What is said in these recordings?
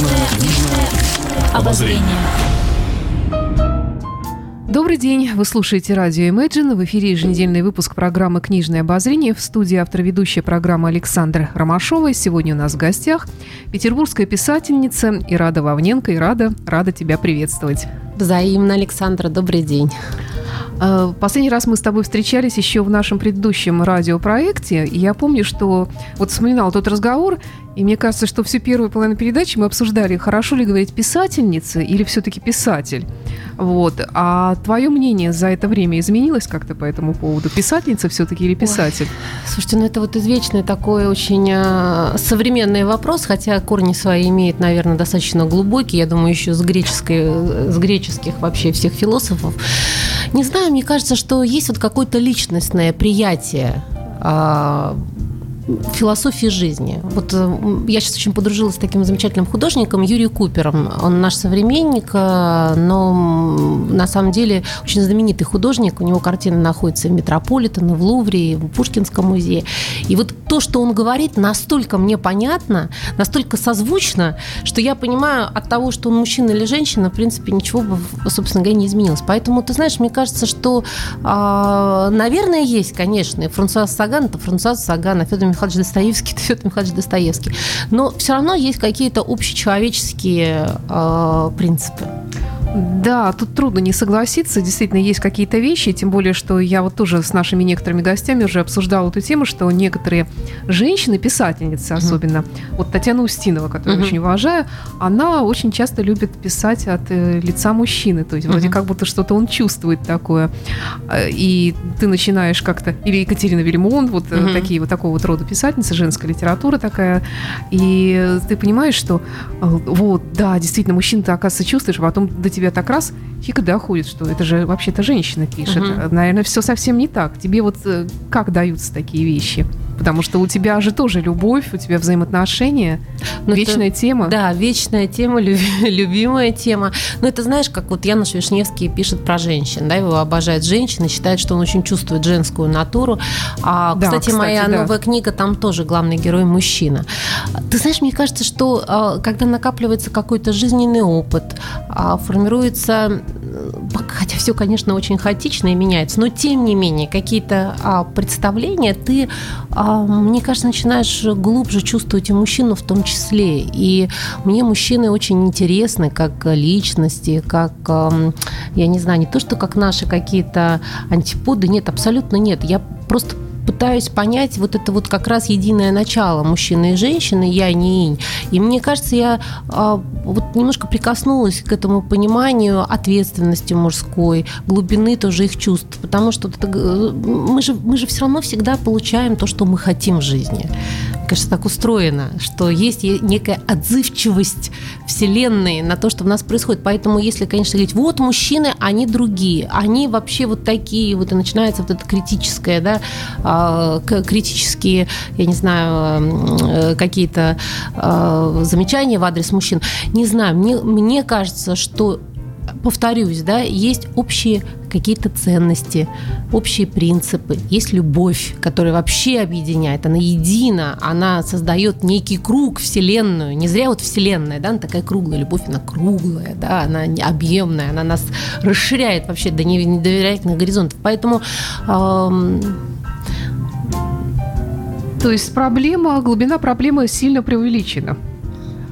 Книжное, книжное обозрение. Добрый день, вы слушаете радио Imagine. В эфире еженедельный выпуск программы «Книжное обозрение». В студии автор-ведущая программы Александра Ромашова. Сегодня у нас в гостях петербургская писательница Ирада Вавненко. Ирада, рада тебя приветствовать. Взаимно, Александра, добрый день. Э, последний раз мы с тобой встречались еще в нашем предыдущем радиопроекте. И я помню, что вот вспоминала тот разговор, и мне кажется, что всю первую половину передачи мы обсуждали, хорошо ли говорить писательница или все-таки писатель. Вот. А твое мнение за это время изменилось как-то по этому поводу? Писательница все-таки или писатель? Ой, слушайте, ну это вот извечный такой очень э, современный вопрос, хотя корни свои имеет, наверное, достаточно глубокие, я думаю, еще с, греческой, с греческих вообще всех философов. Не знаю, мне кажется, что есть вот какое-то личностное приятие а, философии жизни. Вот э, я сейчас очень подружилась с таким замечательным художником Юрием Купером. Он наш современник, э, но на самом деле очень знаменитый художник. У него картины находятся в Метрополитене, в Лувре, в Пушкинском музее. И вот то, что он говорит, настолько мне понятно, настолько созвучно, что я понимаю от того, что он мужчина или женщина, в принципе, ничего бы, собственно говоря, не изменилось. Поэтому, ты знаешь, мне кажется, что, а, наверное, есть, конечно, и Франсуаз Саган, это Франсуаз Саган, а Федор Михайлович Достоевский, это Федор Михайлович Достоевский. Но все равно есть какие-то общечеловеческие э, принципы. Да, тут трудно не согласиться. Действительно, есть какие-то вещи, тем более, что я вот тоже с нашими некоторыми гостями уже обсуждала эту тему, что некоторые женщины, писательницы особенно, uh-huh. вот Татьяна Устинова, которую uh-huh. очень уважаю, она очень часто любит писать от э, лица мужчины, то есть вроде как будто что-то он чувствует такое. Э, и ты начинаешь как-то, или Екатерина Вильмон, вот uh-huh. такие вот такого вот рода писательницы, женская литература такая, и ты понимаешь, что вот, да, действительно, мужчина ты, оказывается, чувствуешь, а потом до тебя тебя так раз фиг доходит, что это же вообще-то женщина пишет. Угу. Наверное, все совсем не так. Тебе вот э, как даются такие вещи? Потому что у тебя же тоже любовь, у тебя взаимоотношения, Но ну, вечная это, тема. Да, вечная тема, любимая тема. Но это знаешь, как вот Януш Вишневский пишет про женщин, да, его обожает женщины, считает, что он очень чувствует женскую натуру. А, да, кстати, кстати, моя да. новая книга, там тоже главный герой мужчина. Ты знаешь, мне кажется, что а, когда накапливается какой-то жизненный опыт, а, формируется хотя все, конечно, очень хаотично и меняется, но тем не менее какие-то а, представления ты, мне кажется, начинаешь глубже чувствовать и мужчину в том числе. И мне мужчины очень интересны как личности, как, а, я не знаю, не то, что как наши какие-то антиподы, нет, абсолютно нет. Я просто пытаюсь понять вот это вот как раз единое начало мужчины и женщины, я не инь. И мне кажется, я а, вот немножко прикоснулась к этому пониманию ответственности мужской, глубины тоже их чувств, потому что это, мы, же, мы же все равно всегда получаем то, что мы хотим в жизни кажется, так устроено, что есть некая отзывчивость Вселенной на то, что в нас происходит. Поэтому, если, конечно, говорить, вот мужчины, они другие, они вообще вот такие, вот и начинается вот это критическое, да, а, критические, я не знаю, э, какие-то а, замечания в адрес мужчин. Не знаю, мне, мне кажется, что повторюсь, да, есть общие какие-то ценности, общие принципы, есть любовь, которая вообще объединяет, она едина, она создает некий круг, вселенную. Не зря вот вселенная, да, она такая круглая, любовь, она круглая, да, она объемная, она нас расширяет вообще до недоверительных горизонтов. Поэтому эм, то есть проблема, глубина проблемы сильно преувеличена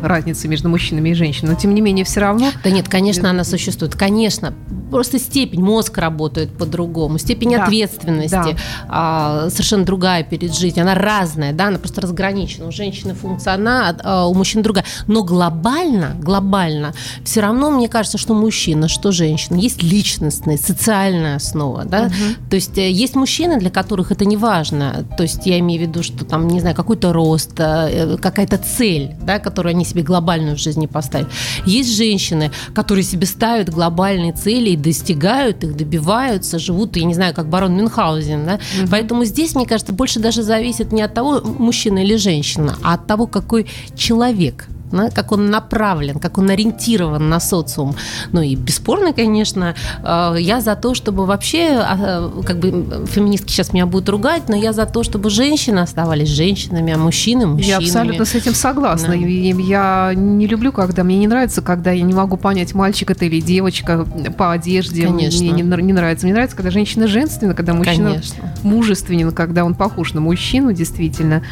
разницы между мужчинами и женщинами, но тем не менее все равно... Да нет, конечно, она существует, конечно. Просто степень, мозг работает по-другому, степень да, ответственности да. А, совершенно другая перед жизнью, она разная, да, она просто разграничена. У женщины функция одна, а у мужчин другая. Но глобально, глобально, все равно мне кажется, что мужчина, что женщина, есть личностная, социальная основа, да. Угу. То есть э, есть мужчины, для которых это не важно. То есть я имею в виду, что там, не знаю, какой-то рост, э, какая-то цель, да, которую они себе глобальную в жизни поставить. Есть женщины, которые себе ставят глобальные цели и достигают их, добиваются, живут, я не знаю, как барон Мюнхгаузен. Да? Угу. Поэтому здесь, мне кажется, больше даже зависит не от того, мужчина или женщина, а от того, какой человек да, как он направлен, как он ориентирован на социум. Ну и бесспорно, конечно, э, я за то, чтобы вообще, а, как бы феминистки сейчас меня будут ругать, но я за то, чтобы женщины оставались женщинами, а мужчины мужчинами. Я абсолютно с этим согласна. Да. Я не люблю, когда мне не нравится, когда я не могу понять, мальчик это или девочка по одежде. Конечно. Мне не, не нравится. Мне нравится, когда женщина женственна, когда мужчина Конечно. мужественен, когда он похож на мужчину, действительно.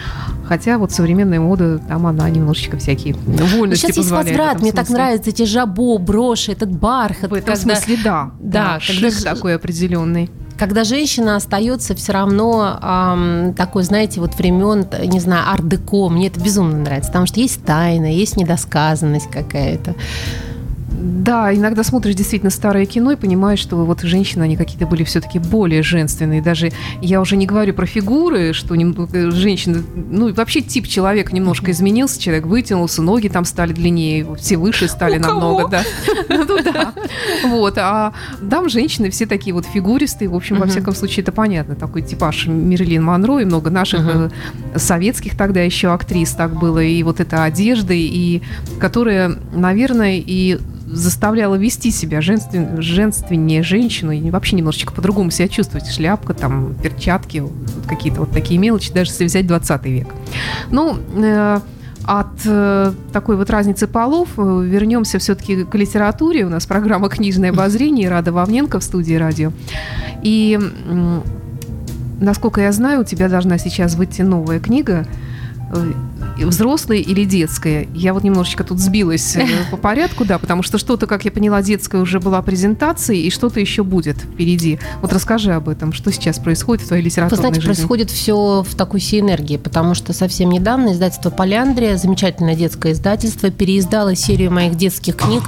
Хотя вот современная мода, там она немножечко всякие вольности Сейчас есть возврат. Мне так нравятся эти жабо, броши, этот бархат. В этом когда... смысле, да. Да, да когда... такой определенный когда женщина остается все равно эм, такой, знаете, вот времен, не знаю, ар-деко, мне это безумно нравится, потому что есть тайна, есть недосказанность какая-то. Да, иногда смотришь действительно старое кино и понимаешь, что вот женщины, они какие-то были все-таки более женственные. Даже я уже не говорю про фигуры, что э, женщины, ну вообще тип человека немножко изменился, человек вытянулся, ноги там стали длиннее, все выше стали намного, да. Ну да. Вот, а дам женщины все такие вот фигуристые, в общем, во всяком случае, это понятно, такой типаж Мерлин Монро и много наших э, советских тогда еще актрис так было, и вот эта одежда, и которая, наверное, и заставляла вести себя женствен, женственнее женщину и вообще немножечко по-другому себя чувствовать. Шляпка, там, перчатки, вот какие-то вот такие мелочи, даже если взять 20 век. Ну, э, от э, такой вот разницы полов э, вернемся все-таки к литературе. У нас программа «Книжное обозрение» Рада Вовненко в студии радио. И, э, насколько я знаю, у тебя должна сейчас выйти новая книга э, взрослое или детское? Я вот немножечко тут сбилась э, по порядку, да, потому что что-то, как я поняла, детское уже была презентацией, и что-то еще будет впереди. Вот расскажи об этом, что сейчас происходит в твоей литературной Вы знаете, жизни? происходит все в такой синергии, потому что совсем недавно издательство «Поляндрия», замечательное детское издательство, переиздало серию моих детских книг,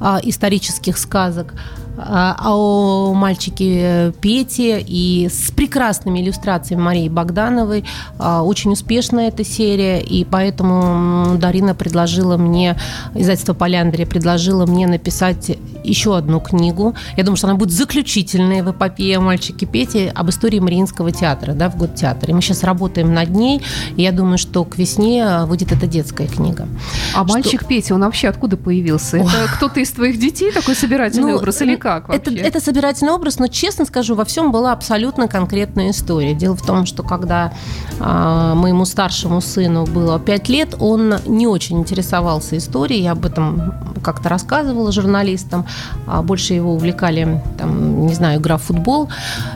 а, исторических сказок а, о мальчике Пете и с прекрасными иллюстрациями Марии Богдановой. А, очень успешная эта серия, и поэтому Дарина предложила мне, издательство Поляндрия предложила мне написать еще одну книгу. Я думаю, что она будет заключительная в эпопее о мальчике Пете об истории Мариинского театра, да, в год театра. И мы сейчас работаем над ней, и я думаю, что к весне выйдет эта детская книга. А что... мальчик Петя, он вообще откуда появился? Это кто-то из твоих детей такой собирательный ну, образ или как вообще? Это, это собирательный образ, но, честно скажу, во всем была абсолютно конкретная история. Дело в том, что когда э, моему старшему сыну было 5 лет, он не очень интересовался историей, я об этом как-то рассказывала журналистам, а больше его увлекали, там, не знаю, игра в футбол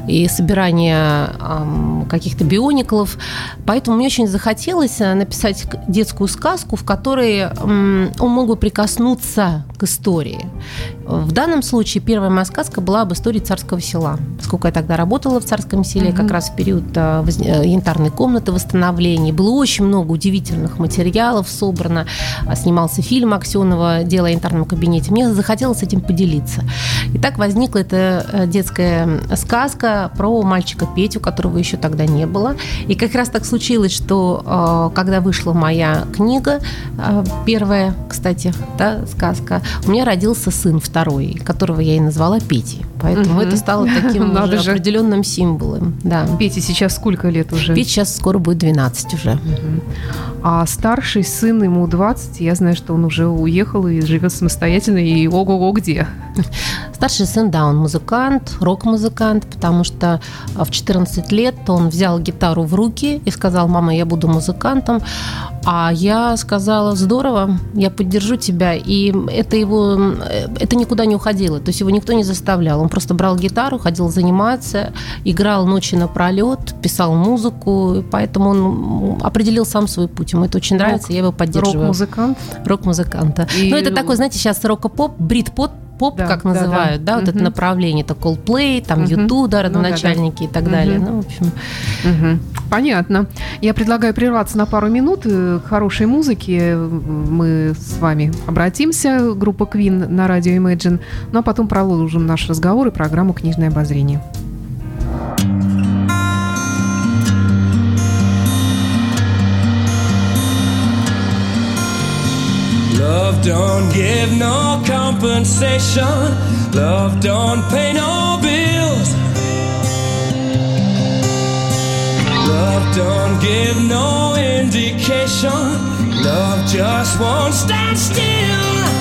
и собирание э, каких-то биониклов. Поэтому мне очень захотелось э, написать детскую сказку, в которой э, он мог бы прикоснуться к истории. В данном случае первая моя сказка была об истории царского села. Сколько я тогда работала в царском селе, mm-hmm. как раз в период э, янтарной комнаты восстановления. Было очень много удивительных материалов собрано. Снимался фильм Аксенова «Дело о янтарном кабинете». Мне захотелось этим поделиться. И так возникла эта э, детская сказка про мальчика Петю, которого еще тогда не было. И как раз так случилось, что э, когда вышла моя книга, первая, кстати, да, сказка, у меня родился сын второй, которого я и назвала Петей. Поэтому угу. это стало таким Надо же. определенным символом. Да. Пете сейчас сколько лет уже? Пете сейчас скоро будет 12 уже. Угу. А старший сын ему 20, я знаю, что он уже уехал и живет самостоятельно, и ого-го где. Старший сын, да, он музыкант, рок-музыкант, потому что а, в 14 лет он взял гитару в руки и сказал, мама, я буду музыкантом. А я сказала, здорово, я поддержу тебя. И это его, э, это никуда не уходило. То есть его никто не заставлял. Он просто брал гитару, ходил заниматься, играл ночи напролет, писал музыку. Поэтому он определил сам свой путь. Ему это очень нравится, я его поддерживаю. Рок-музыкант? Рок-музыканта. И... Ну, это такой, знаете, сейчас рок-поп, брит-поп, поп, да, как называют, да, да, да вот угу. это направление, это Coldplay, там угу. YouTube, да, родоначальники ну, да, да. и так угу. далее. Ну, в общем. Угу. Понятно. Я предлагаю прерваться на пару минут к хорошей музыке. Мы с вами обратимся, группа Queen на радио Imagine, ну а потом продолжим наш разговор и программу «Книжное обозрение». Love don't give no compensation. Love don't pay no bills. Love don't give no indication. Love just won't stand still.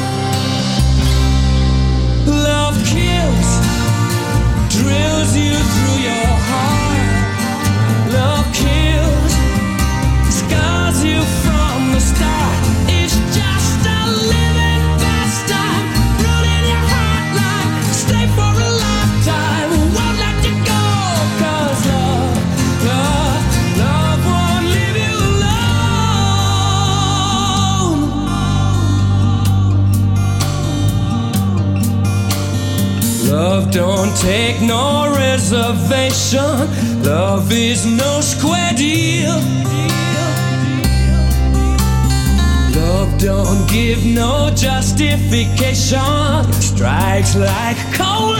Take no reservation. Love is no square deal. Love don't give no justification. Strikes like cold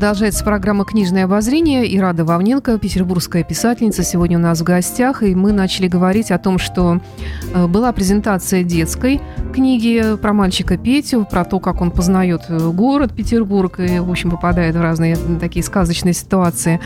Продолжается программа «Книжное обозрение». И Рада Вовненко, петербургская писательница, сегодня у нас в гостях. И мы начали говорить о том, что э, была презентация детской книги про мальчика Петю, про то, как он познает э, город Петербург и, в общем, попадает в разные такие сказочные ситуации.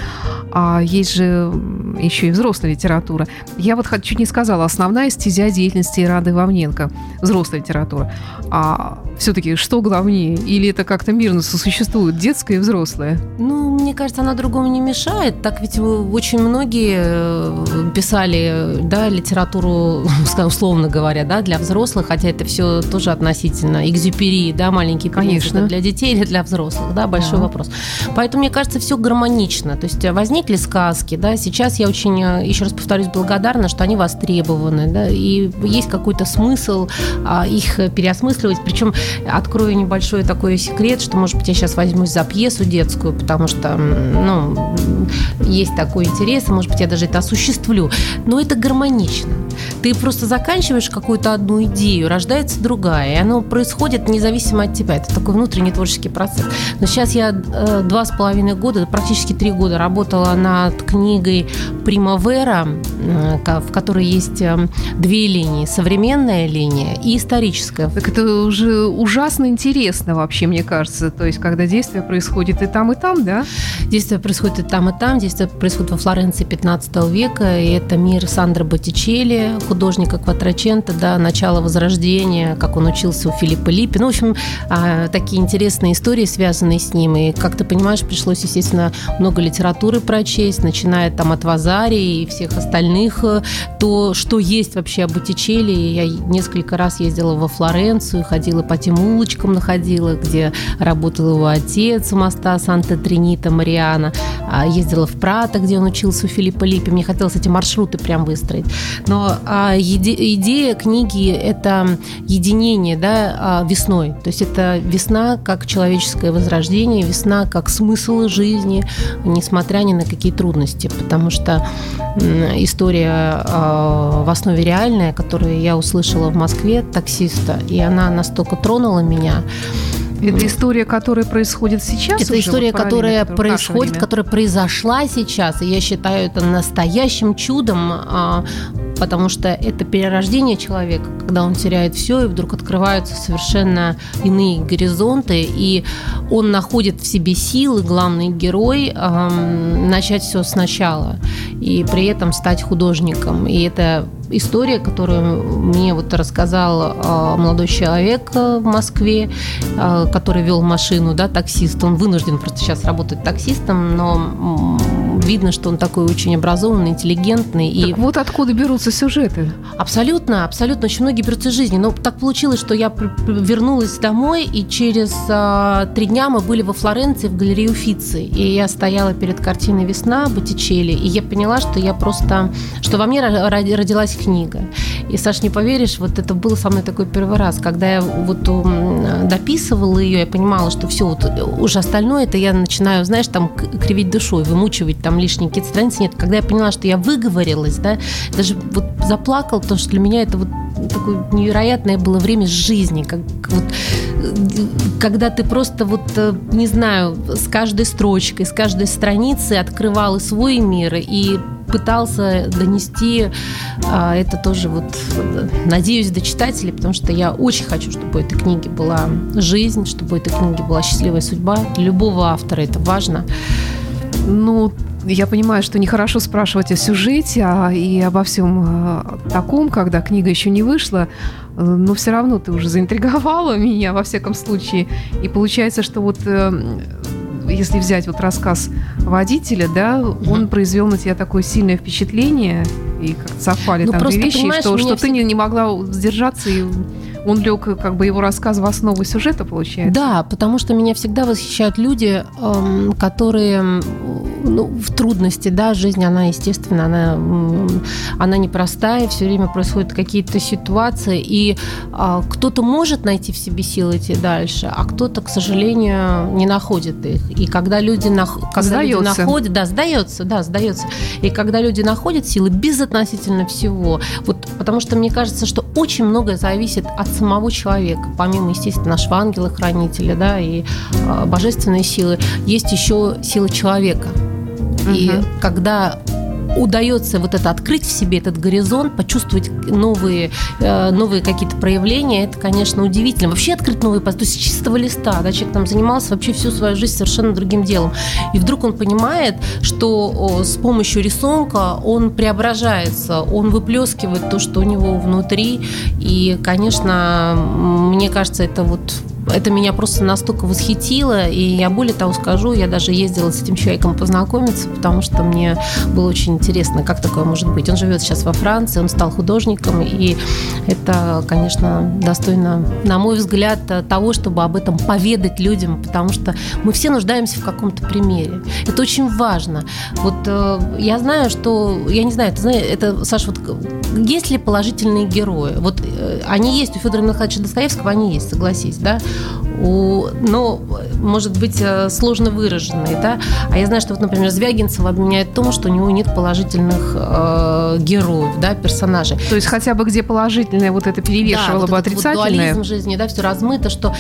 А есть же еще и взрослая литература. Я вот чуть не сказала, основная стезя деятельности Рады Вовненко – взрослая литература. А все-таки что главнее? Или это как-то мирно сосуществует, детское и взрослое? Ну, мне кажется, она другому не мешает. Так ведь очень многие э, писали, да, литературу, условно говоря, да, для взрослых, хотя это все тоже относительно экзюпери, да, маленький принц, Конечно. для детей или для взрослых, да, большой Да. вопрос. Поэтому, мне кажется, все гармонично. То есть э, возникли сказки, да, сейчас я очень, э, еще раз повторюсь, благодарна, что они востребованы, да, и есть какой-то смысл а, их э, переосмысливать. Причем открою небольшой такой секрет, что, может быть, я сейчас возьмусь за пьесу детскую, потому что, ну, есть такой интерес, может быть, я даже это осуществлю. Но это гармонично. Ты просто заканчиваешь какую-то одну идею, рождается другая, и оно происходит независимо от тебя. Это такой внутренний творческий процесс. Но сейчас я э, два с половиной года, практически три года работала над книгой «Примавера», в которой есть э, две линии. Современная линия и историческая. Так это уже ужасно интересно вообще, мне кажется. То есть, когда действие происходит и там, и там, да? Действие происходит и там, и там. Действие происходит во Флоренции 15 века. И это мир Сандро Боттичелли, художника Кватрачента, да, начало Возрождения, как он учился у Филиппа Липпи. Ну, в общем, а, такие интересные истории, связанные с ним. И, как ты понимаешь, пришлось, естественно, много литературы прочесть, начиная там от Вазари и всех остальных, то, что есть вообще о Боттичелли. Я несколько раз ездила во Флоренцию, ходила по тем улочкам, находила, где работал его отец у моста Санта-Тринита Мариана. А, ездила в Прато, где он учился у Филиппа Липпи. Мне хотелось эти маршруты прям выстроить. Но а, идея книги – это единение да, а, весной. То есть это весна как человеческое возрождение, весна как смысл жизни, несмотря ни на какие трудности. Потому что история в основе реальная, которую я услышала в Москве от таксиста, и она настолько тронула меня, это история, которая происходит сейчас? Это история, вот которая происходит, которая произошла сейчас. И я считаю это настоящим чудом, а, потому что это перерождение человека, когда он теряет все, и вдруг открываются совершенно иные горизонты, и он находит в себе силы, главный герой, начать все сначала, и при этом стать художником. И это история, которую мне вот рассказал а, молодой человек а, в Москве, а, который вел машину, да, таксист. Он вынужден просто сейчас работать таксистом, но видно, что он такой очень образованный, интеллигентный. Так и... вот откуда берутся сюжеты? Абсолютно, абсолютно. Очень многие берутся из жизни. Но так получилось, что я вернулась домой, и через а, три дня мы были во Флоренции в галерее Уфицы. И я стояла перед картиной «Весна» Боттичелли, и я поняла, что я просто... что во мне родилась книга. И, Саш, не поверишь, вот это был со мной такой первый раз, когда я вот дописывала ее, я понимала, что все, вот уже остальное это я начинаю, знаешь, там кривить душой, вымучивать там лишние какие-то страницы. Нет, когда я поняла, что я выговорилась, да, даже вот заплакала, потому что для меня это вот такое невероятное было время жизни, как вот когда ты просто вот, э, не знаю, с каждой строчкой, с каждой страницей открывал и свой мир, и пытался донести а, это тоже вот, надеюсь, до читателей, потому что я очень хочу, чтобы у этой книги была жизнь, чтобы у этой книги была счастливая судьба. Для любого автора это важно. Ну, я понимаю, что нехорошо спрашивать о сюжете а, и обо всем а, таком, когда книга еще не вышла, но все равно ты уже заинтриговала меня, во всяком случае. И получается, что вот э, если взять вот рассказ водителя, да, он произвел на тебя такое сильное впечатление, и как совпали ну, там две вещи, что, что ты не, не могла сдержаться и он лег, как бы его рассказ в основу сюжета, получается? Да, потому что меня всегда восхищают люди, эм, которые ну, в трудности, да, жизнь, она, естественно, она, она непростая, все время происходят какие-то ситуации, и а, кто-то может найти в себе силы идти дальше, а кто-то, к сожалению, не находит их. И когда люди, нах... когда люди находят, да, сдается, да, сдается. И когда люди находят силы безотносительно всего, вот потому что мне кажется, что очень многое зависит от самого человека, помимо, естественно, нашего ангела-хранителя, да, и э, божественной силы, есть еще сила человека. И угу. когда удается вот это открыть в себе этот горизонт, почувствовать новые, э, новые какие-то проявления, это, конечно, удивительно. Вообще открыть новые то есть чистого листа, да, человек там занимался вообще всю свою жизнь совершенно другим делом. И вдруг он понимает, что с помощью рисунка он преображается, он выплескивает то, что у него внутри. И, конечно, мне кажется, это вот это меня просто настолько восхитило, и я более того скажу, я даже ездила с этим человеком познакомиться, потому что мне было очень интересно, как такое может быть. Он живет сейчас во Франции, он стал художником, и это, конечно, достойно, на мой взгляд, того, чтобы об этом поведать людям, потому что мы все нуждаемся в каком-то примере. Это очень важно. Вот э, я знаю, что, я не знаю, это, это Саша, вот есть ли положительные герои? Вот э, они есть у Федора Михайловича Достоевского, они есть, согласись, да? У, ну, может быть, э, сложно выраженные, да. А я знаю, что вот, например, Звягинцева обменяет в том, что у него нет положительных э, героев, да, персонажей. То есть хотя бы где положительное вот это перевешивало да, бы вот отрицательное. Вот жизни, да, все размыто, что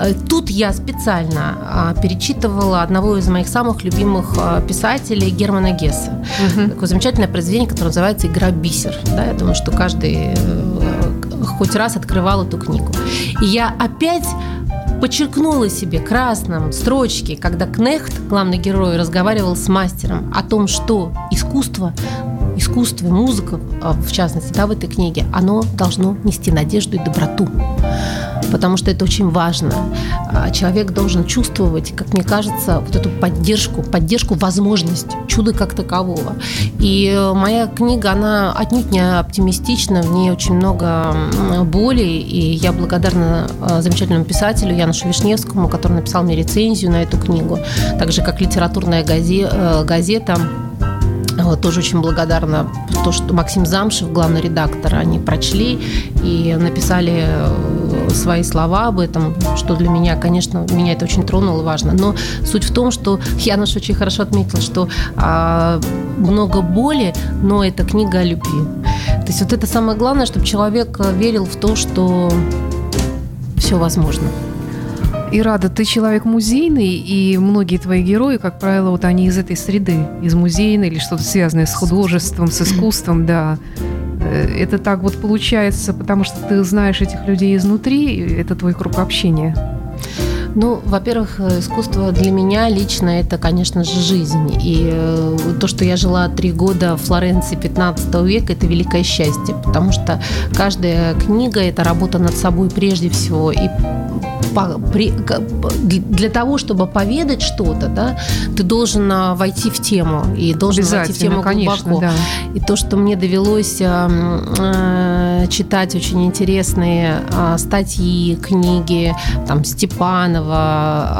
э, тут я специально э, перечитывала одного из моих самых любимых э, писателей Германа Гесса. Угу. Такое замечательное произведение, которое называется «Игра бисер». Да, я думаю, что каждый э, хоть раз открывал эту книгу. И я опять подчеркнула себе красным строчки, когда Кнехт, главный герой, разговаривал с мастером о том, что искусство искусство музыка, а, в частности, да, в этой книге, оно должно нести надежду и доброту потому что это очень важно. А, человек должен чувствовать, как мне кажется, вот эту поддержку, поддержку возможность чуда как такового. И моя книга, она отнюдь не оптимистична, в ней очень много боли, и я благодарна а, замечательному писателю Янушу Вишневскому, который написал мне рецензию на эту книгу, так же, как литературная э, газета тоже очень благодарна то, что Максим Замшев, главный редактор, они прочли и написали э, свои слова об этом, что для меня, конечно, меня это очень тронуло, важно. Но суть в том, что Януш очень хорошо отметил, что а, много боли, но это книга о любви. То есть вот это самое главное, чтобы человек верил в то, что все возможно. И рада, ты человек музейный, и многие твои герои, как правило, вот они из этой среды, из музейной или что-то связанное с художеством, с искусством, да. Э, это так вот получается, потому что ты знаешь этих людей изнутри, это твой круг общения. Ну, во-первых, искусство для меня лично это, конечно же, жизнь. И э, то, что я жила три года в Флоренции 15 века, это великое счастье, потому что каждая книга – это работа над собой прежде всего. И для того, чтобы поведать что-то, да, ты должен а, войти в тему и должен войти в тему конечно, глубоко. Да. И то, что мне довелось э, читать очень интересные э, статьи, книги, там Степанова,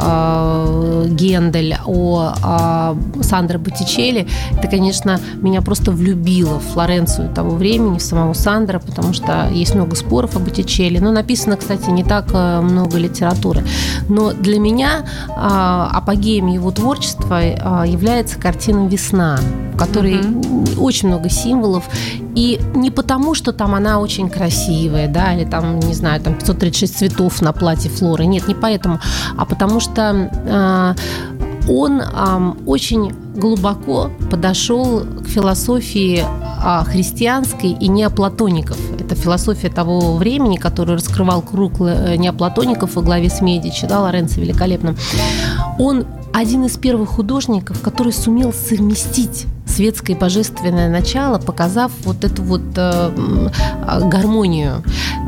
э, Гендель о э, Сандро Боттичелли, это, конечно, меня просто влюбило в Флоренцию того времени, в самого Сандра, потому что есть много споров о Боттичелли, но написано, кстати, не так много литературы литературы. Но для меня а, апогеем его творчества а, является картина «Весна», в которой mm-hmm. очень много символов. И не потому, что там она очень красивая, да, или там, не знаю, там 536 цветов на платье Флоры. Нет, не поэтому. А потому что а, он а, очень глубоко подошел к философии христианской и неоплатоников. Это философия того времени, которую раскрывал круг э, неоплатоников во главе с Медичи, да, Лоренцо великолепным. Он один из первых художников, который сумел совместить светское божественное начало, показав вот эту вот э, гармонию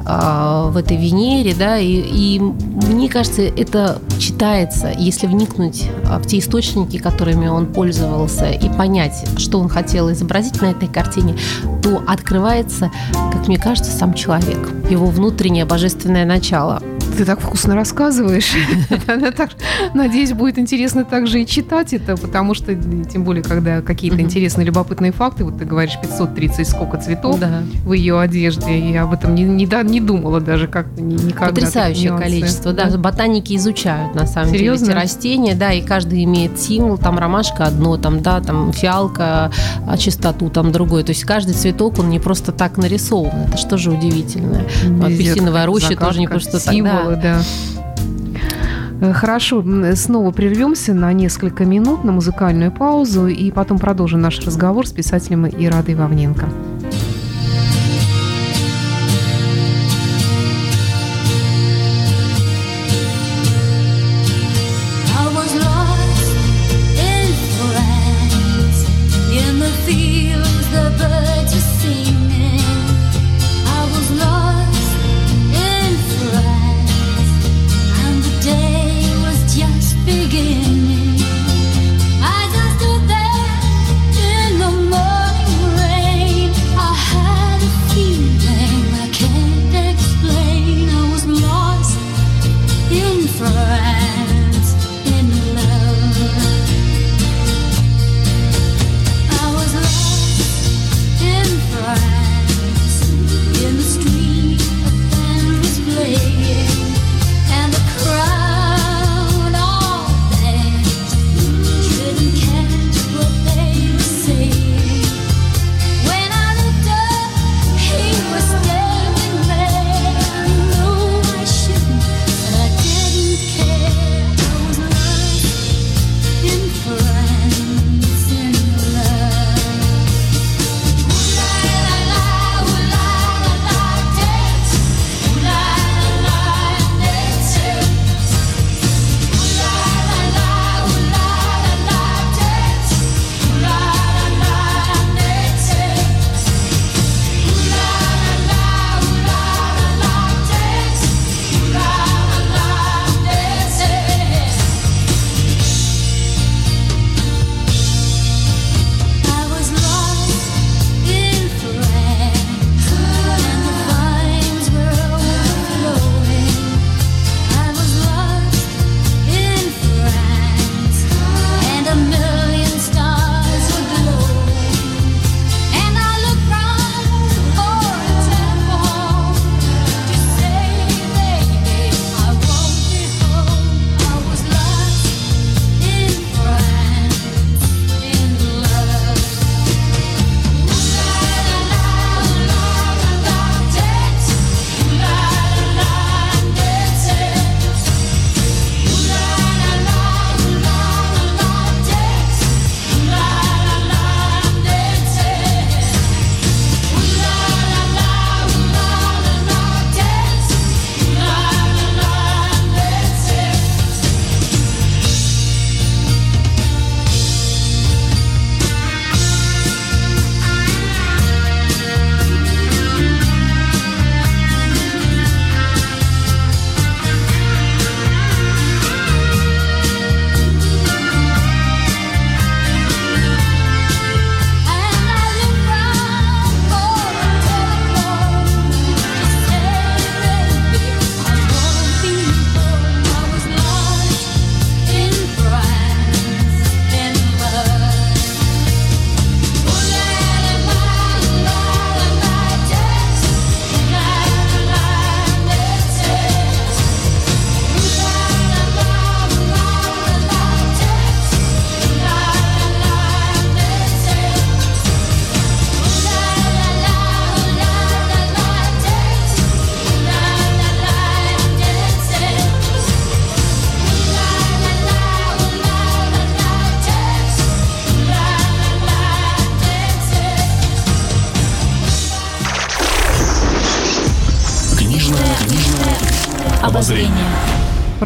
э, в этой Венере, да, и, и мне кажется, это читается, если вникнуть а, в те источники, которыми он пользовался, и понять, что он хотел изобразить на этой картине, то открывается, как мне кажется, сам человек, его внутреннее божественное начало – ты так вкусно рассказываешь. Надеюсь, будет интересно также и читать это, потому что, тем более, когда какие-то интересные, любопытные факты, вот ты говоришь, 530 сколько цветов в ее одежде, я об этом не, думала даже как никогда. Потрясающее количество, да. Ботаники изучают, на самом деле, эти растения, да, и каждый имеет символ, там ромашка одно, там, да, там фиалка, а чистоту там другой. То есть каждый цветок, он не просто так нарисован. Это что же удивительное. Апельсиновая роща тоже не просто так. Да, символы, да. Э, хорошо, снова прервемся на несколько минут на музыкальную паузу и потом продолжим наш разговор с писателем Ирадой Вавненко.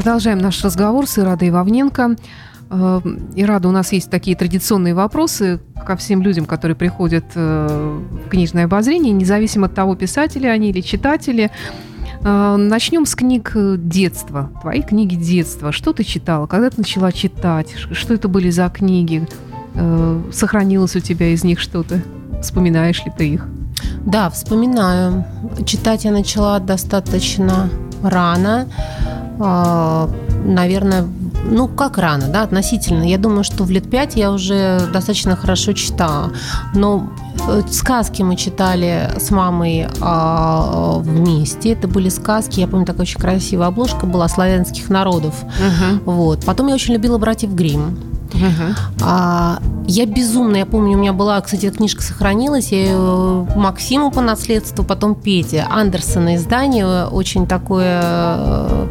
Продолжаем наш разговор с Ирадой Вовненко. Э, Ирада, у нас есть такие традиционные вопросы ко всем людям, которые приходят э, в книжное обозрение, независимо от того, писатели они или читатели. Э, начнем с книг детства. Твои книги детства. Что ты читала? Когда ты начала читать? Что это были за книги? Сохранилось у тебя из них что-то? Вспоминаешь ли ты их? Да, вспоминаю. Читать я начала достаточно рано. А, наверное, ну, как рано, да, относительно. Я думаю, что в лет пять я уже достаточно хорошо читала. Но э, сказки мы читали с мамой а, вместе. Это были сказки, я помню, такая очень красивая обложка была славянских народов. Угу. Вот. Потом я очень любила братьев Гримм. Угу. А, я безумно, я помню, у меня была, кстати, книжка сохранилась, я ее Максиму по наследству, потом Пете. Андерсона издание, очень такое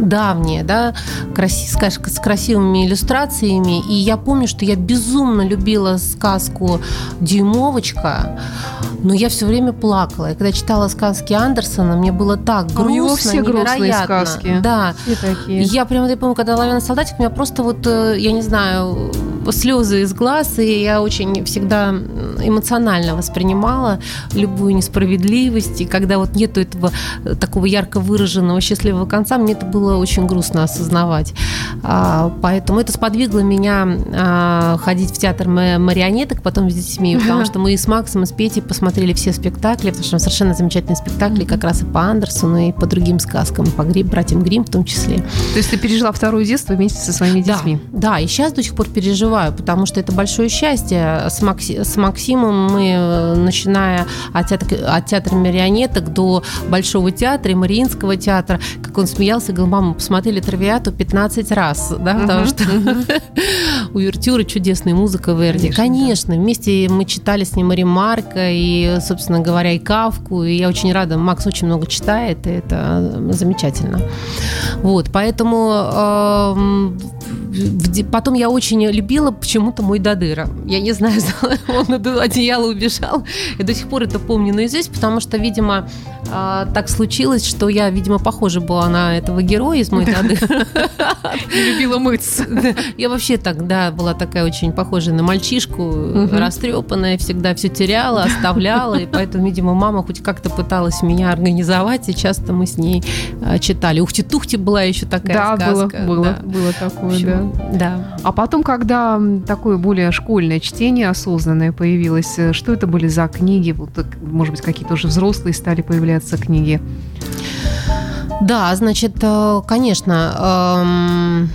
давнее, да, краси, с красивыми иллюстрациями. И я помню, что я безумно любила сказку «Дюймовочка», но я все время плакала. И когда читала сказки Андерсона, мне было так грустно, а у него все невероятно. сказки. Да. Все такие. Я прямо, я помню, когда «Лавина солдатик», у меня просто вот, э, я не знаю, слезы из глаз, и я очень всегда эмоционально воспринимала любую несправедливость. И когда вот нету этого э, такого ярко выраженного счастливого конца, мне это было очень грустно осознавать. А, поэтому это сподвигло меня а, ходить в театр марионеток потом с детьми, потому что мы и с Максом, и с Петей посмотрели все спектакли, потому что совершенно замечательные спектакли как раз и по Андерсону, и по другим сказкам, по Грим, братьям Грим в том числе. То есть ты пережила второе детство вместе со своими детьми? Да, да и сейчас до сих пор переживаю, потому что это большое счастье. С, Макси, с Максимом мы, э, начиная от театра, от театра марионеток до Большого театра и Мариинского театра, как он смеялся, говорил, мама, посмотрели травиату 15 раз, да, потому что у Вертюры чудесная музыка Верди. Конечно, вместе мы читали с ним и Ремарка, и, собственно говоря, и Кавку, и я очень рада, Макс очень много читает, и это замечательно. Вот, поэтому эм, потом я очень любила почему-то мой Дадыра. Я не знаю, он на одеяло убежал. Я до сих пор это помню наизусть, потому что, видимо, а, так случилось, что я, видимо, похожа была на этого героя из мой Дадыра. Любила мыться. Я вообще тогда была такая очень похожая на мальчишку, растрепанная, всегда все теряла, оставляла, и поэтому, видимо, мама хоть как-то пыталась меня организовать, и часто мы с ней а, читали. Ухти-тухти была еще такая да, сказка. Было, было, да, было такое, да. Да. А потом, когда такое более школьное чтение осознанное появилось, э, что это были за книги? Вот, может быть, какие-то уже взрослые стали появляться книги? Да, значит, э, конечно, эм,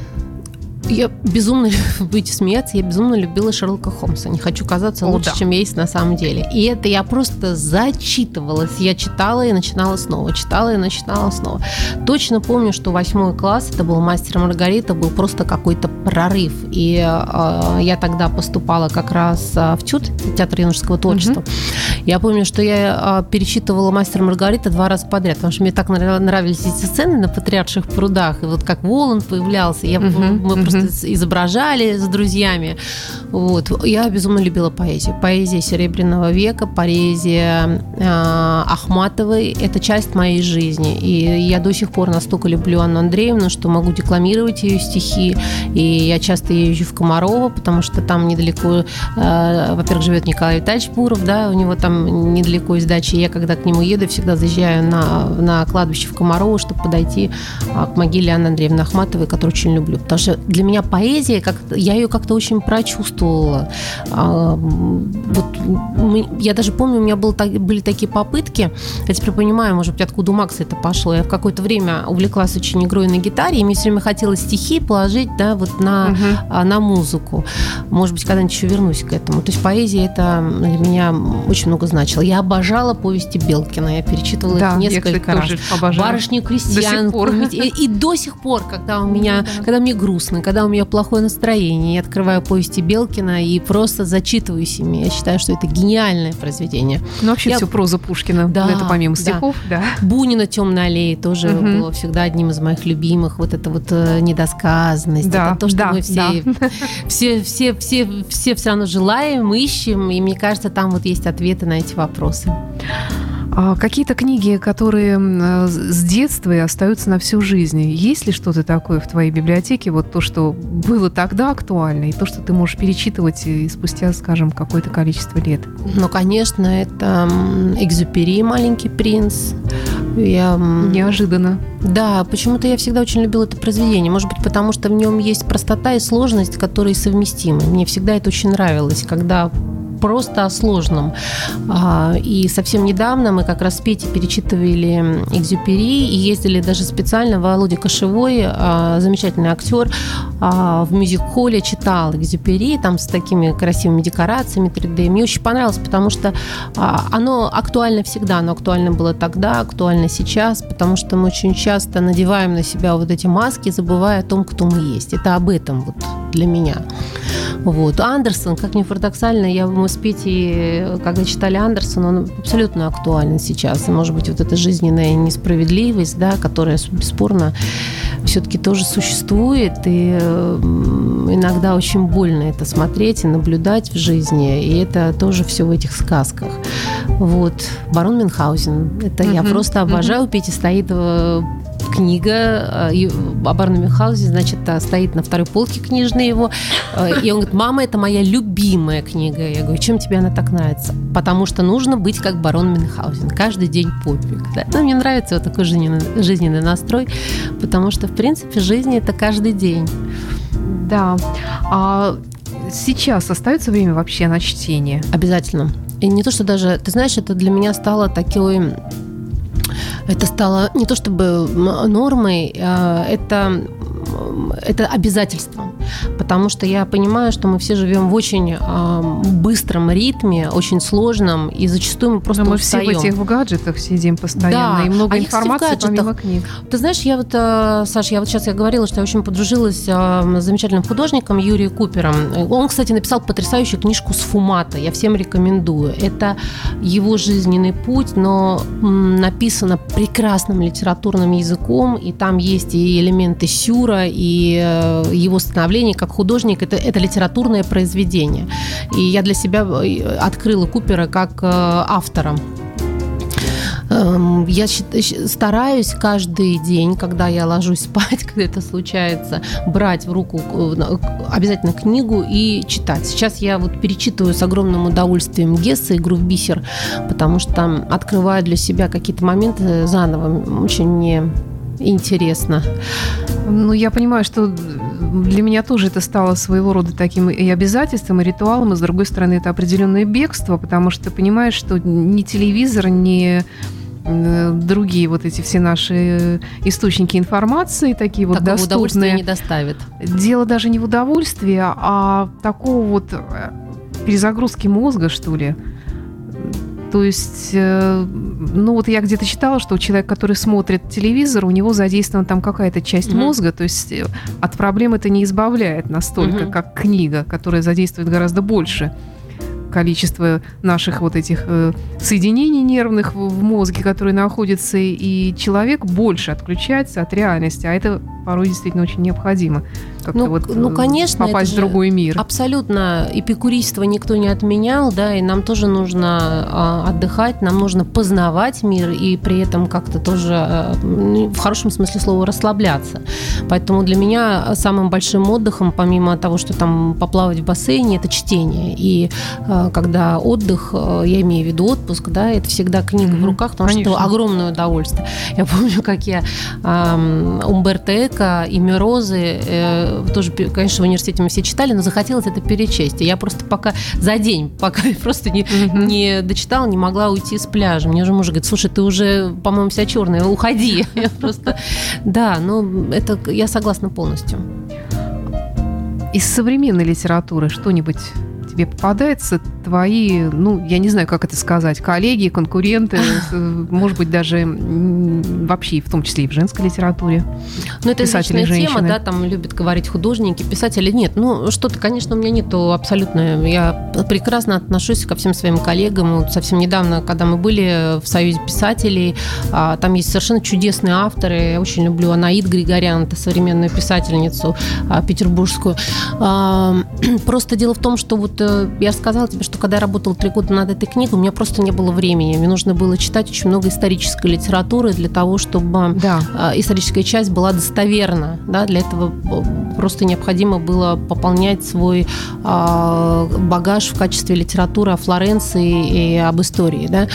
я безумно, будете смеяться, я безумно любила Шерлока Холмса. Не хочу казаться О, лучше, да. чем я есть на самом деле. И это я просто зачитывалась. Я читала и начинала снова, читала и начинала снова. Точно помню, что восьмой класс, это был «Мастер Маргарита», был просто какой-то прорыв. И э, я тогда поступала как раз э, в ТЮТ, Театр юношеского творчества. Угу. Я помню, что я э, перечитывала «Мастер Маргарита» два раза подряд, потому что мне так нравились эти сцены на Патриарших прудах. И вот как Волан появлялся, я, угу. мы угу. Просто изображали с друзьями. Вот. Я безумно любила поэзию. Поэзия Серебряного века, поэзия э, Ахматовой – это часть моей жизни. И я до сих пор настолько люблю Анну Андреевну, что могу декламировать ее стихи. И я часто езжу в Комарово, потому что там недалеко, э, во-первых, живет Николай Витальевич Буров, да, у него там недалеко из дачи. Я когда к нему еду, всегда заезжаю на, на кладбище в Комарово, чтобы подойти а, к могиле Анны Андреевны Ахматовой, которую очень люблю. Потому что для меня поэзия, как я ее как-то очень прочувствовала. А, вот, я даже помню, у меня был, были такие попытки, я теперь понимаю, может быть, откуда у Макса это пошло. Я в какое-то время увлеклась очень игрой на гитаре, и мне все время хотелось стихи положить да, вот на, угу. на музыку. Может быть, когда-нибудь еще вернусь к этому. То есть поэзия это для меня очень много значило. Я обожала повести Белкина, я перечитывала да, их несколько я, кстати, раз. Барышню крестьянку. И, и до сих пор, когда у меня, да. когда мне грустно, когда у меня плохое настроение, я открываю повести Белкина и просто зачитываюсь ими. Я считаю, что это гениальное произведение. Ну, вообще я... все проза Пушкина. Да, это помимо стихов, да. да. Бунина «Темная аллея» тоже угу. было всегда одним из моих любимых. Вот это вот э, недосказанность. Да, это то, что да, мы все, да. все, все, все, все все равно желаем, ищем. И мне кажется, там вот есть ответы на эти вопросы. А какие-то книги, которые с детства и остаются на всю жизнь. Есть ли что-то такое в твоей библиотеке, вот то, что было тогда актуально, и то, что ты можешь перечитывать и спустя, скажем, какое-то количество лет? Ну, конечно, это «Экзюпери. Маленький принц». Я... Неожиданно. Да, почему-то я всегда очень любила это произведение. Может быть, потому что в нем есть простота и сложность, которые совместимы. Мне всегда это очень нравилось, когда просто о сложном. А, и совсем недавно мы как раз с Петей перечитывали «Экзюпери» и ездили даже специально. Володя Кошевой, а, замечательный актер, а, в мюзик-холле читал «Экзюпери», там с такими красивыми декорациями 3D. Мне очень понравилось, потому что оно актуально всегда. Оно актуально было тогда, актуально сейчас, потому что мы очень часто надеваем на себя вот эти маски, забывая о том, кто мы есть. Это об этом вот для меня. Вот. Андерсон, как ни парадоксально, я, мы с Петей, когда читали Андерсон, он абсолютно актуален сейчас. И, может быть, вот эта жизненная несправедливость, да, которая бесспорно все-таки тоже существует, и иногда очень больно это смотреть и наблюдать в жизни, и это тоже все в этих сказках. Вот. Барон Мюнхгаузен. Это uh-huh. я просто обожаю. Uh-huh. Петя стоит э, книга э, о Барне Мюнхгаузе, значит, стоит на второй полке книжной его. И он говорит, мама, это моя любимая книга. Я говорю, чем тебе она так нравится? Потому что нужно быть как барон Мюнхгаузен. Каждый день подвиг. Да? Ну, мне нравится вот такой жизненный, жизненный настрой, потому что, в принципе, жизнь – это каждый день. Да. А сейчас остается время вообще на чтение? Обязательно. И не то, что даже, ты знаешь, это для меня стало такой это стало не то чтобы нормой, а это это обязательство, потому что я понимаю, что мы все живем в очень э, быстром ритме, очень сложном, и зачастую мы просто Но мы устаем. все в этих гаджетах сидим постоянно, да. и много а информации помимо книг. Ты знаешь, я вот, э, Саша, я вот сейчас я говорила, что я очень подружилась э, с замечательным художником Юрием Купером. Он, кстати, написал потрясающую книжку «Сфумата», я всем рекомендую. Это его жизненный путь, но написано прекрасным литературным языком, и там есть и элементы сюра, и э, его становление как художник это, это литературное произведение. И я для себя э, открыла Купера как э, автора эм, я стараюсь каждый день, когда я ложусь спать, когда это случается, брать в руку обязательно книгу и читать. Сейчас я вот перечитываю с огромным удовольствием Гесса «Игру в бисер», потому что открываю для себя какие-то моменты заново. Очень мне интересно. Ну, я понимаю, что для меня тоже это стало своего рода таким и обязательством, и ритуалом, и, с другой стороны, это определенное бегство, потому что ты понимаешь, что ни телевизор, ни э, другие вот эти все наши источники информации, такие вот Такого доступные. не доставит. Дело даже не в удовольствии, а такого вот э, перезагрузки мозга, что ли. То есть, э, ну вот я где-то читала, что человек, который смотрит телевизор, у него задействована там какая-то часть mm-hmm. мозга, то есть э, от проблем это не избавляет настолько, mm-hmm. как книга, которая задействует гораздо больше количество наших вот этих э, соединений нервных в, в мозге, которые находятся, и человек больше отключается от реальности, а это порой действительно очень необходимо. Ну, вот, ну, конечно, попасть в другой мир. Абсолютно. Эпикурийство никто не отменял, да, и нам тоже нужно а, отдыхать, нам нужно познавать мир и при этом как-то тоже а, в хорошем смысле слова расслабляться. Поэтому для меня самым большим отдыхом, помимо того, что там поплавать в бассейне, это чтение. И а, когда отдых, я имею в виду отпуск, да, это всегда книга mm-hmm. в руках, потому Конечно. что огромное удовольствие. Я помню, как я а, Умберто Эко и Мирозы э, тоже, конечно, в университете мы все читали, но захотелось это перечесть. И я просто пока за день, пока просто не, mm-hmm. не дочитала, не могла уйти с пляжа. Мне уже муж говорит, слушай, ты уже, по-моему, вся черная, уходи. Я просто, да, ну, это я согласна полностью. Из современной литературы что-нибудь тебе попадается твои, ну, я не знаю, как это сказать, коллеги, конкуренты, может быть, даже вообще, в том числе и в женской литературе. Ну, это личная тема, да, там любят говорить художники, писатели. Нет, ну, что-то, конечно, у меня нету абсолютно. Я прекрасно отношусь ко всем своим коллегам. Вот совсем недавно, когда мы были в Союзе писателей, а, там есть совершенно чудесные авторы. Я очень люблю Анаид Григорян, это современную писательницу а, петербургскую. Просто дело в том, что вот э, я сказала тебе, что когда я работала три года над этой книгой, у меня просто не было времени. Мне нужно было читать очень много исторической литературы для того, чтобы да. Э, историческая часть была достоверна. Да? Для этого просто необходимо было пополнять свой а, багаж в качестве литературы о Флоренции и об истории. Да?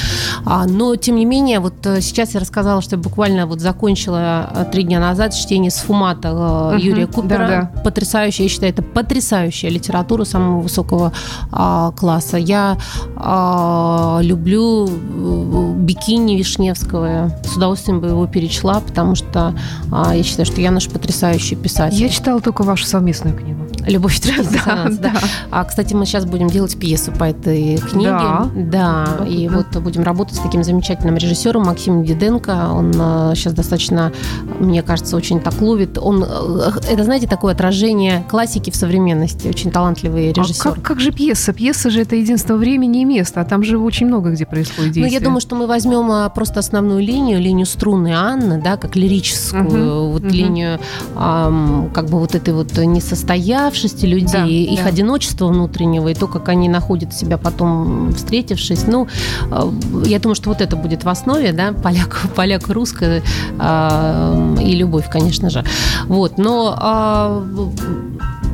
А, но, тем не менее, вот сейчас я рассказала, что я буквально вот закончила три дня назад чтение Сфумата угу, Юрия Купера. Да, да. Потрясающая, я считаю, это потрясающая литература самого высокого а, класса. Я а, люблю э, бикини Вишневского. С удовольствием бы его перечла, потому что а, я считаю, что я наш потрясающий писатель. Я читала только вашу совместную книгу. Любовь да, да. да. А, кстати, мы сейчас будем делать пьесу по этой книге. Да. Да. И вот будем работать с таким замечательным режиссером Максимом Диденко. Он сейчас э, достаточно, мне кажется, очень так ловит. Он, э, это, знаете, такое отражение классики в современности. Очень талантливый режиссер. А как, как же пьеса? Пьеса же это единство времени и места, а там же очень много где происходит действие. Ну, я думаю, что мы возьмем а, просто основную линию, линию струны Анны, да, как лирическую, угу, вот угу. линию эм, как бы вот этой вот несостоявшести людей, да, их да. одиночества внутреннего, и то, как они находят себя потом, встретившись. Ну, э, я думаю, что вот это будет в основе, да, поляк, поляк русская э, и любовь, конечно же. Вот, но э,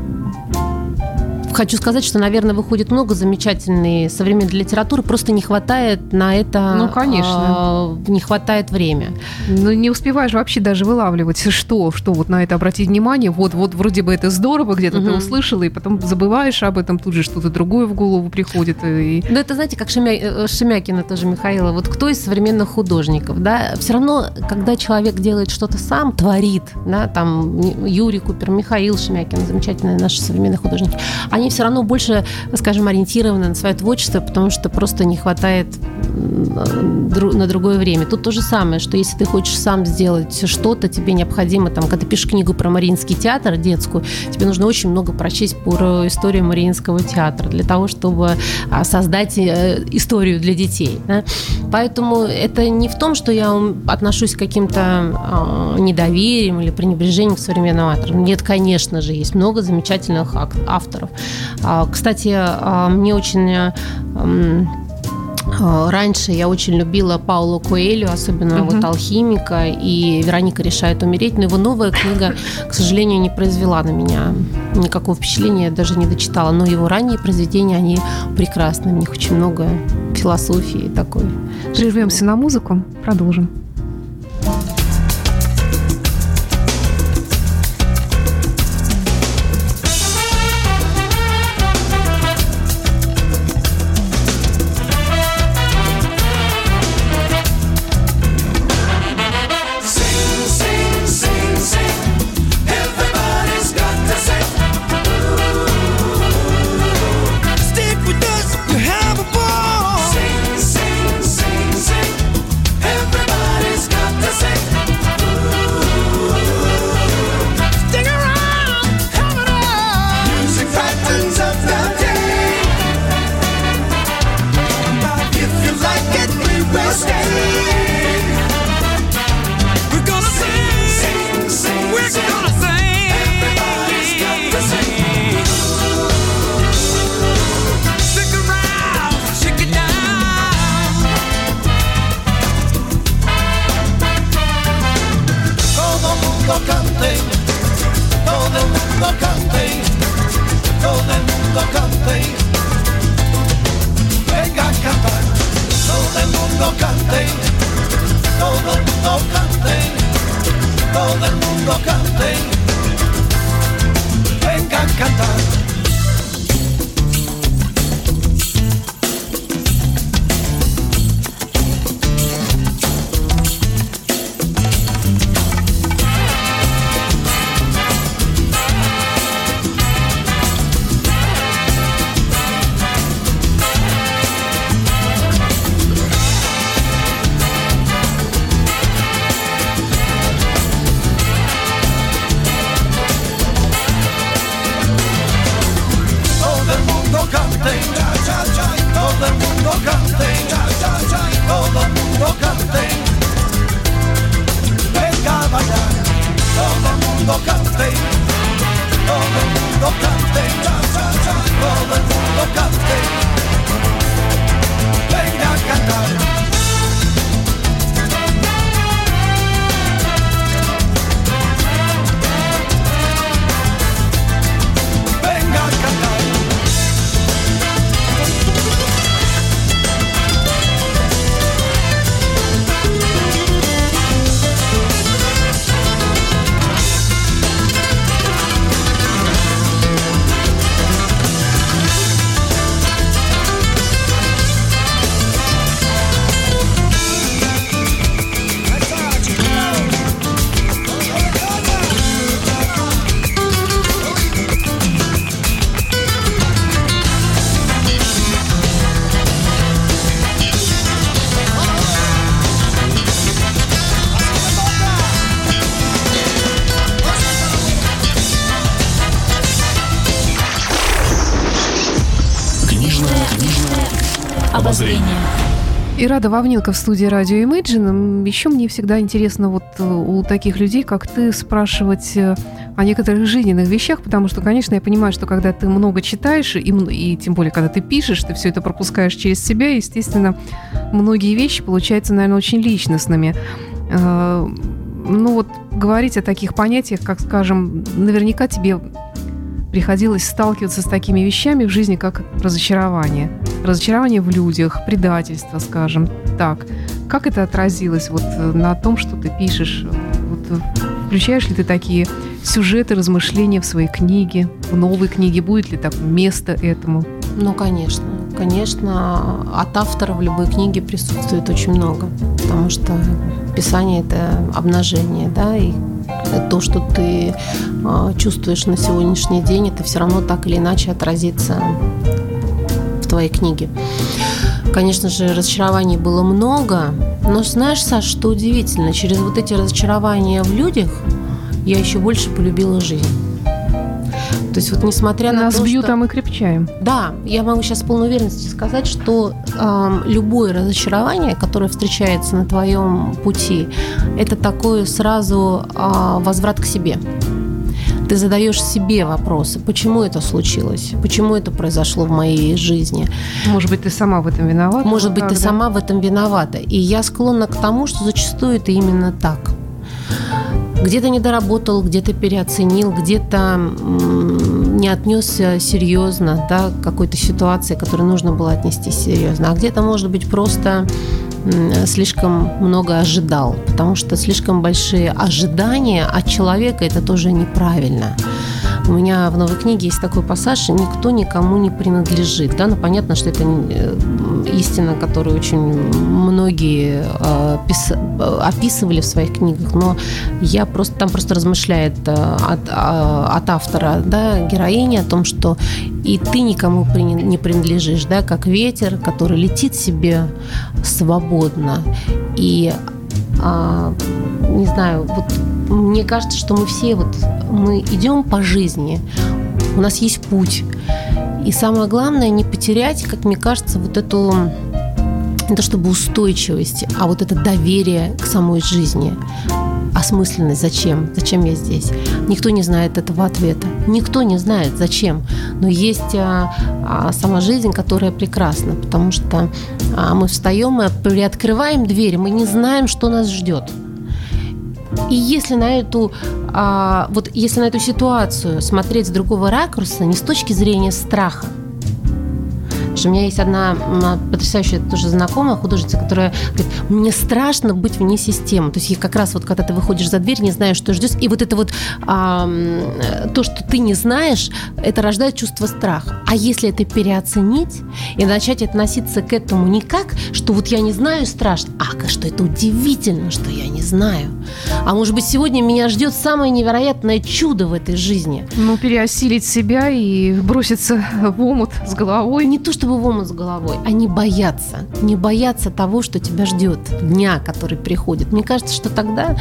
хочу сказать, что, наверное, выходит много замечательной современной литературы, просто не хватает на это... Ну, конечно. Э, не хватает время. Ну, не успеваешь вообще даже вылавливать, что, что вот на это обратить внимание. Вот, вот вроде бы это здорово, где-то угу. ты услышала, и потом забываешь об этом, тут же что-то другое в голову приходит. И... Ну, это, знаете, как Шемя... Э, Шемякина тоже, Михаила, вот кто из современных художников, да, все равно, когда человек делает что-то сам, творит, да, там Юрий Купер, Михаил Шемякин, замечательные наши современные художники, они все равно больше, скажем, ориентированы на свое творчество, потому что просто не хватает на другое время. Тут то же самое, что если ты хочешь сам сделать что-то, тебе необходимо, там, когда ты пишешь книгу про Мариинский театр детскую, тебе нужно очень много прочесть про историю Мариинского театра для того, чтобы а, создать э, историю для детей. Да? Поэтому это не в том, что я отношусь к каким-то а, недоверием или пренебрежением к современным авторам. Нет, конечно же, есть много замечательных авторов. А, кстати, а, мне очень а, Раньше я очень любила Пауло Коэлю, особенно uh-huh. вот «Алхимика» и «Вероника решает умереть», но его новая книга, к сожалению, не произвела на меня никакого впечатления, я даже не дочитала, но его ранние произведения, они прекрасны, в них очень много философии такой. Прервемся на музыку, продолжим. Рада Вавнилка в студии радио Imagine. Еще мне всегда интересно вот э, у таких людей, как ты, спрашивать э, о некоторых жизненных вещах, потому что, конечно, я понимаю, что когда ты много читаешь, и, и тем более, когда ты пишешь, ты все это пропускаешь через себя, естественно, многие вещи получаются, наверное, очень личностными. Э, ну вот говорить о таких понятиях, как, скажем, наверняка тебе приходилось сталкиваться с такими вещами в жизни, как разочарование. Разочарование в людях, предательство, скажем так. Как это отразилось вот э, на том, что ты пишешь? Вот, э, включаешь ли ты такие сюжеты, размышления в свои книги, в новой книге? Будет ли так место этому? Ну, конечно. Конечно, от автора в любой книге присутствует очень много, потому что писание – это обнажение, да, и то, что ты а, чувствуешь на сегодняшний день, это все равно так или иначе отразится в твоей книге. Конечно же, разочарований было много, но знаешь, Саш, что удивительно, через вот эти разочарования в людях я еще больше полюбила жизнь. То есть вот несмотря на Нас то, бьют, что... а мы крепчаем. Да, я могу сейчас с полной уверенностью сказать, что э, любое разочарование, которое встречается на твоем пути, это такой сразу э, возврат к себе. Ты задаешь себе вопросы, почему это случилось, почему это произошло в моей жизни. Может быть, ты сама в этом виновата? Может быть, как, ты да? сама в этом виновата. И я склонна к тому, что зачастую это именно так где-то недоработал, где-то переоценил, где-то не отнесся серьезно да, к какой-то ситуации, которой нужно было отнести серьезно, а где-то, может быть, просто слишком много ожидал, потому что слишком большие ожидания от человека это тоже неправильно. У меня в новой книге есть такой пассаж «Никто никому не принадлежит». Да? Ну, понятно, что это э, истина, которую очень многие э, пис... описывали в своих книгах, но я просто там просто размышляет э, от, от автора да, героини о том, что и ты никому не принадлежишь, да, как ветер, который летит себе свободно. И а, не знаю, вот мне кажется, что мы все вот мы идем по жизни, у нас есть путь. И самое главное не потерять, как мне кажется, вот эту не то чтобы устойчивость, а вот это доверие к самой жизни. Осмысленность, зачем? Зачем я здесь? Никто не знает этого ответа. Никто не знает, зачем. Но есть а, а, сама жизнь, которая прекрасна, потому что а, мы встаем и приоткрываем дверь, мы не знаем, что нас ждет. И если на эту, а, вот если на эту ситуацию смотреть с другого ракурса, не с точки зрения страха, что у меня есть одна потрясающая тоже знакомая художница, которая говорит, мне страшно быть вне системы. То есть как раз вот когда ты выходишь за дверь, не знаешь, что ждешь, и вот это вот а, то, что ты не знаешь, это рождает чувство страха. А если это переоценить и начать относиться к этому не как, что вот я не знаю, страшно, а что это удивительно, что я не знаю. А может быть, сегодня меня ждет самое невероятное чудо в этой жизни. Ну, переосилить себя и броситься в омут с головой. Не то, чтобы в омут с головой, не бояться. Не бояться того, что тебя ждет, дня, который приходит. Мне кажется, что тогда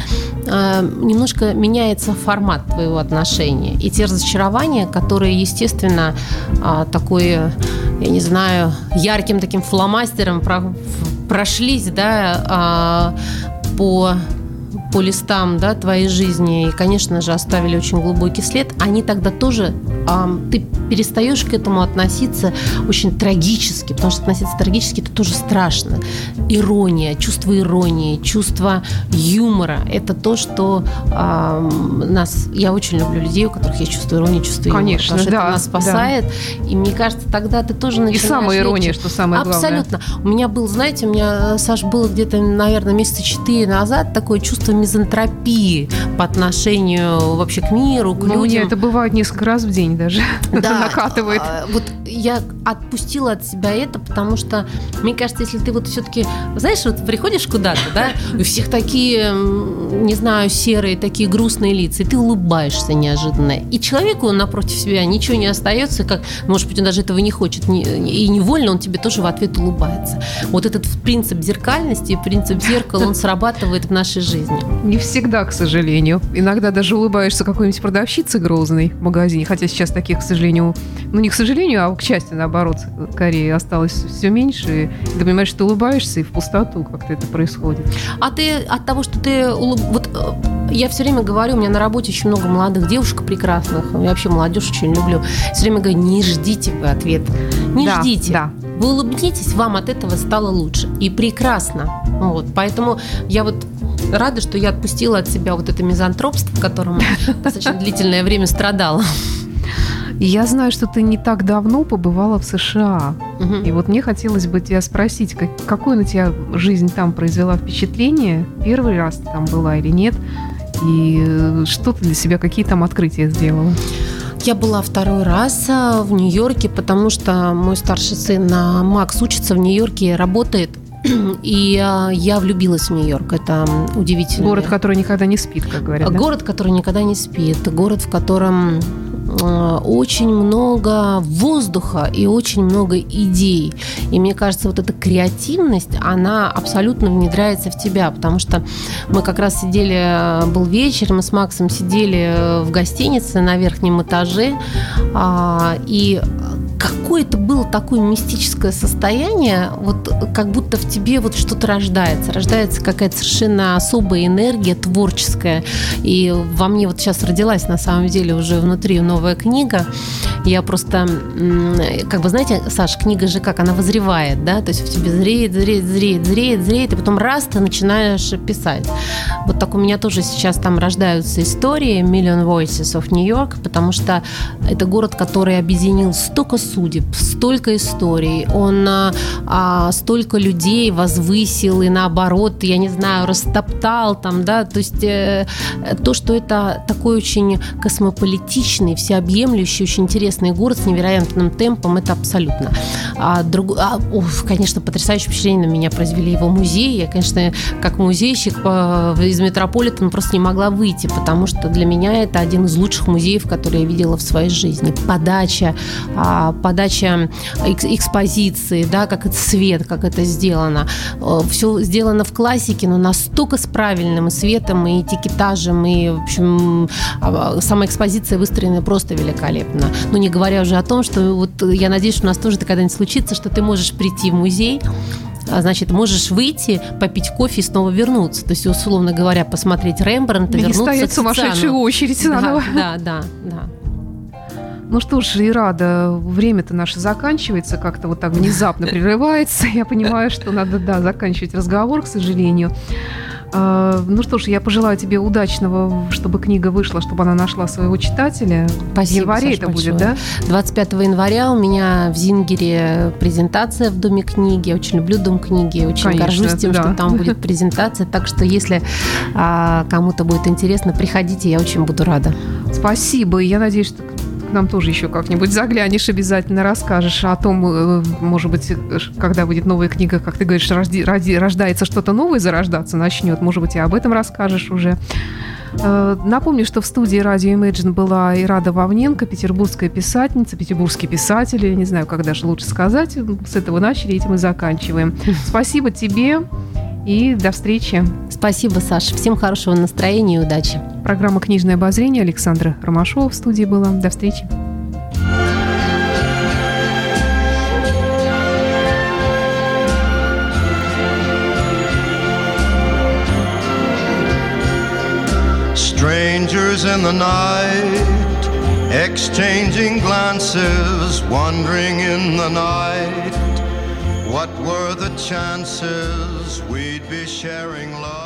э, немножко меняется формат твоего отношения. И те разочарования, которые, естественно, э, такой, я не знаю, ярким таким фломастером про, прошлись, да, э, по по листам да, твоей жизни и, конечно же, оставили очень глубокий след, они тогда тоже, ты перестаешь к этому относиться очень трагически, потому что относиться трагически это тоже страшно. Ирония, чувство иронии, чувство юмора – это то, что э, нас… Я очень люблю людей, у которых есть чувство иронии, чувство юмора. Конечно, потому что да, это нас спасает. Да. И мне кажется, тогда ты тоже начинаешь… И самая ирония, что самое главное. Абсолютно. У меня был, знаете, у меня, Саш, было где-то, наверное, месяца четыре назад такое чувство мизантропии по отношению вообще к миру, к ну, людям. Нет, это бывает несколько раз в день даже. Да, накатывает. А, вот я отпустила от себя это, потому что, мне кажется, если ты вот все-таки, знаешь, вот приходишь куда-то, да, у всех такие, не знаю, серые, такие грустные лица, и ты улыбаешься неожиданно. И человеку напротив себя ничего не остается, как, может быть, он даже этого не хочет, и невольно он тебе тоже в ответ улыбается. Вот этот принцип зеркальности, принцип зеркала, он срабатывает в нашей жизни. Не всегда, к сожалению. Иногда даже улыбаешься какой-нибудь продавщице грозной в магазине, хотя сейчас таких, к сожалению, ну не к сожалению, а к счастью, наоборот, Кореи осталось все меньше. И ты понимаешь, что улыбаешься, и в пустоту как-то это происходит. А ты от того, что ты улыб... вот э, я все время говорю, у меня на работе очень много молодых девушек прекрасных, я вообще молодежь очень люблю. Все время говорю, не ждите вы ответа, не да, ждите. Да. Вы улыбнитесь, вам от этого стало лучше. И прекрасно. Вот. Поэтому я вот рада, что я отпустила от себя вот это мизантропство, в котором достаточно длительное время страдала. Я знаю, что ты не так давно побывала в США. Угу. И вот мне хотелось бы тебя спросить, как, какое на тебя жизнь там произвела впечатление? Первый раз ты там была или нет? И э, что ты для себя, какие там открытия сделала? Я была второй раз э, в Нью-Йорке, потому что мой старший сын э, Макс учится в Нью-Йорке, работает. И я влюбилась в Нью-Йорк. Это удивительно. Город, который никогда не спит, как говорят. Город, да? который никогда не спит. Город, в котором очень много воздуха и очень много идей. И мне кажется, вот эта креативность, она абсолютно внедряется в тебя, потому что мы как раз сидели, был вечер, мы с Максом сидели в гостинице на верхнем этаже, а, и какое-то было такое мистическое состояние, вот как будто в тебе вот что-то рождается, рождается какая-то совершенно особая энергия творческая. И во мне вот сейчас родилась на самом деле уже внутри новая книга. Я просто, как бы, знаете, Саш, книга же как, она возревает, да, то есть в тебе зреет, зреет, зреет, зреет, зреет, и потом раз ты начинаешь писать. Вот так у меня тоже сейчас там рождаются истории Million Voices of New York, потому что это город, который объединил столько судеб, столько историй, он а, а, столько людей возвысил и наоборот, я не знаю, растоптал там, да, то есть э, то, что это такой очень космополитичный, всеобъемлющий, очень интересный город с невероятным темпом, это абсолютно. А, друг, а, уф, конечно, потрясающее впечатление на меня произвели его музеи. Я, конечно, как музейщик по, из Метрополитена просто не могла выйти, потому что для меня это один из лучших музеев, которые я видела в своей жизни. Подача, а, подача экспозиции, да, как это свет, как это сделано. Э, Все сделано в классике, но настолько с правильным светом, и этикетажем, и, в общем, а, сама экспозиция выстроена просто великолепно. Ну, не говоря уже о том, что вот я надеюсь, что у нас тоже это когда-нибудь случится, что ты можешь прийти в музей, а, значит, можешь выйти, попить кофе и снова вернуться. То есть, условно говоря, посмотреть Рембрандта, и вернуться не стоять сумасшедшую очередь да, Да, да, да. Ну что ж, и рада, время-то наше заканчивается, как-то вот так внезапно прерывается. Я понимаю, что надо, да, заканчивать разговор, к сожалению. А, ну что ж, я пожелаю тебе удачного, чтобы книга вышла, чтобы она нашла своего читателя. Спасибо, в январе Саш, это большое. будет, да? 25 января у меня в Зингере презентация в Доме книги. Я очень люблю Дом книги, очень Конечно, горжусь тем, да. что там будет презентация. Так что, если а, кому-то будет интересно, приходите, я очень буду рада. Спасибо. Я надеюсь, что к нам тоже еще как-нибудь заглянешь, обязательно расскажешь о том, э, может быть, когда выйдет новая книга, как ты говоришь, рожди, ради, рождается что-то новое, зарождаться начнет. Может быть, и об этом расскажешь уже. Э, Напомню, что в студии радио Imagine была Ирада Вовненко, петербургская писательница, петербургский писатель. Я не знаю, как даже лучше сказать. С этого начали, этим и заканчиваем. Спасибо тебе и до встречи. Спасибо, Саша. Всем хорошего настроения и удачи. Программа «Книжное обозрение» Александра Ромашова в студии была. До встречи. strangers in the night, exchanging glances, wandering in the night. What were the chances we'd be sharing love?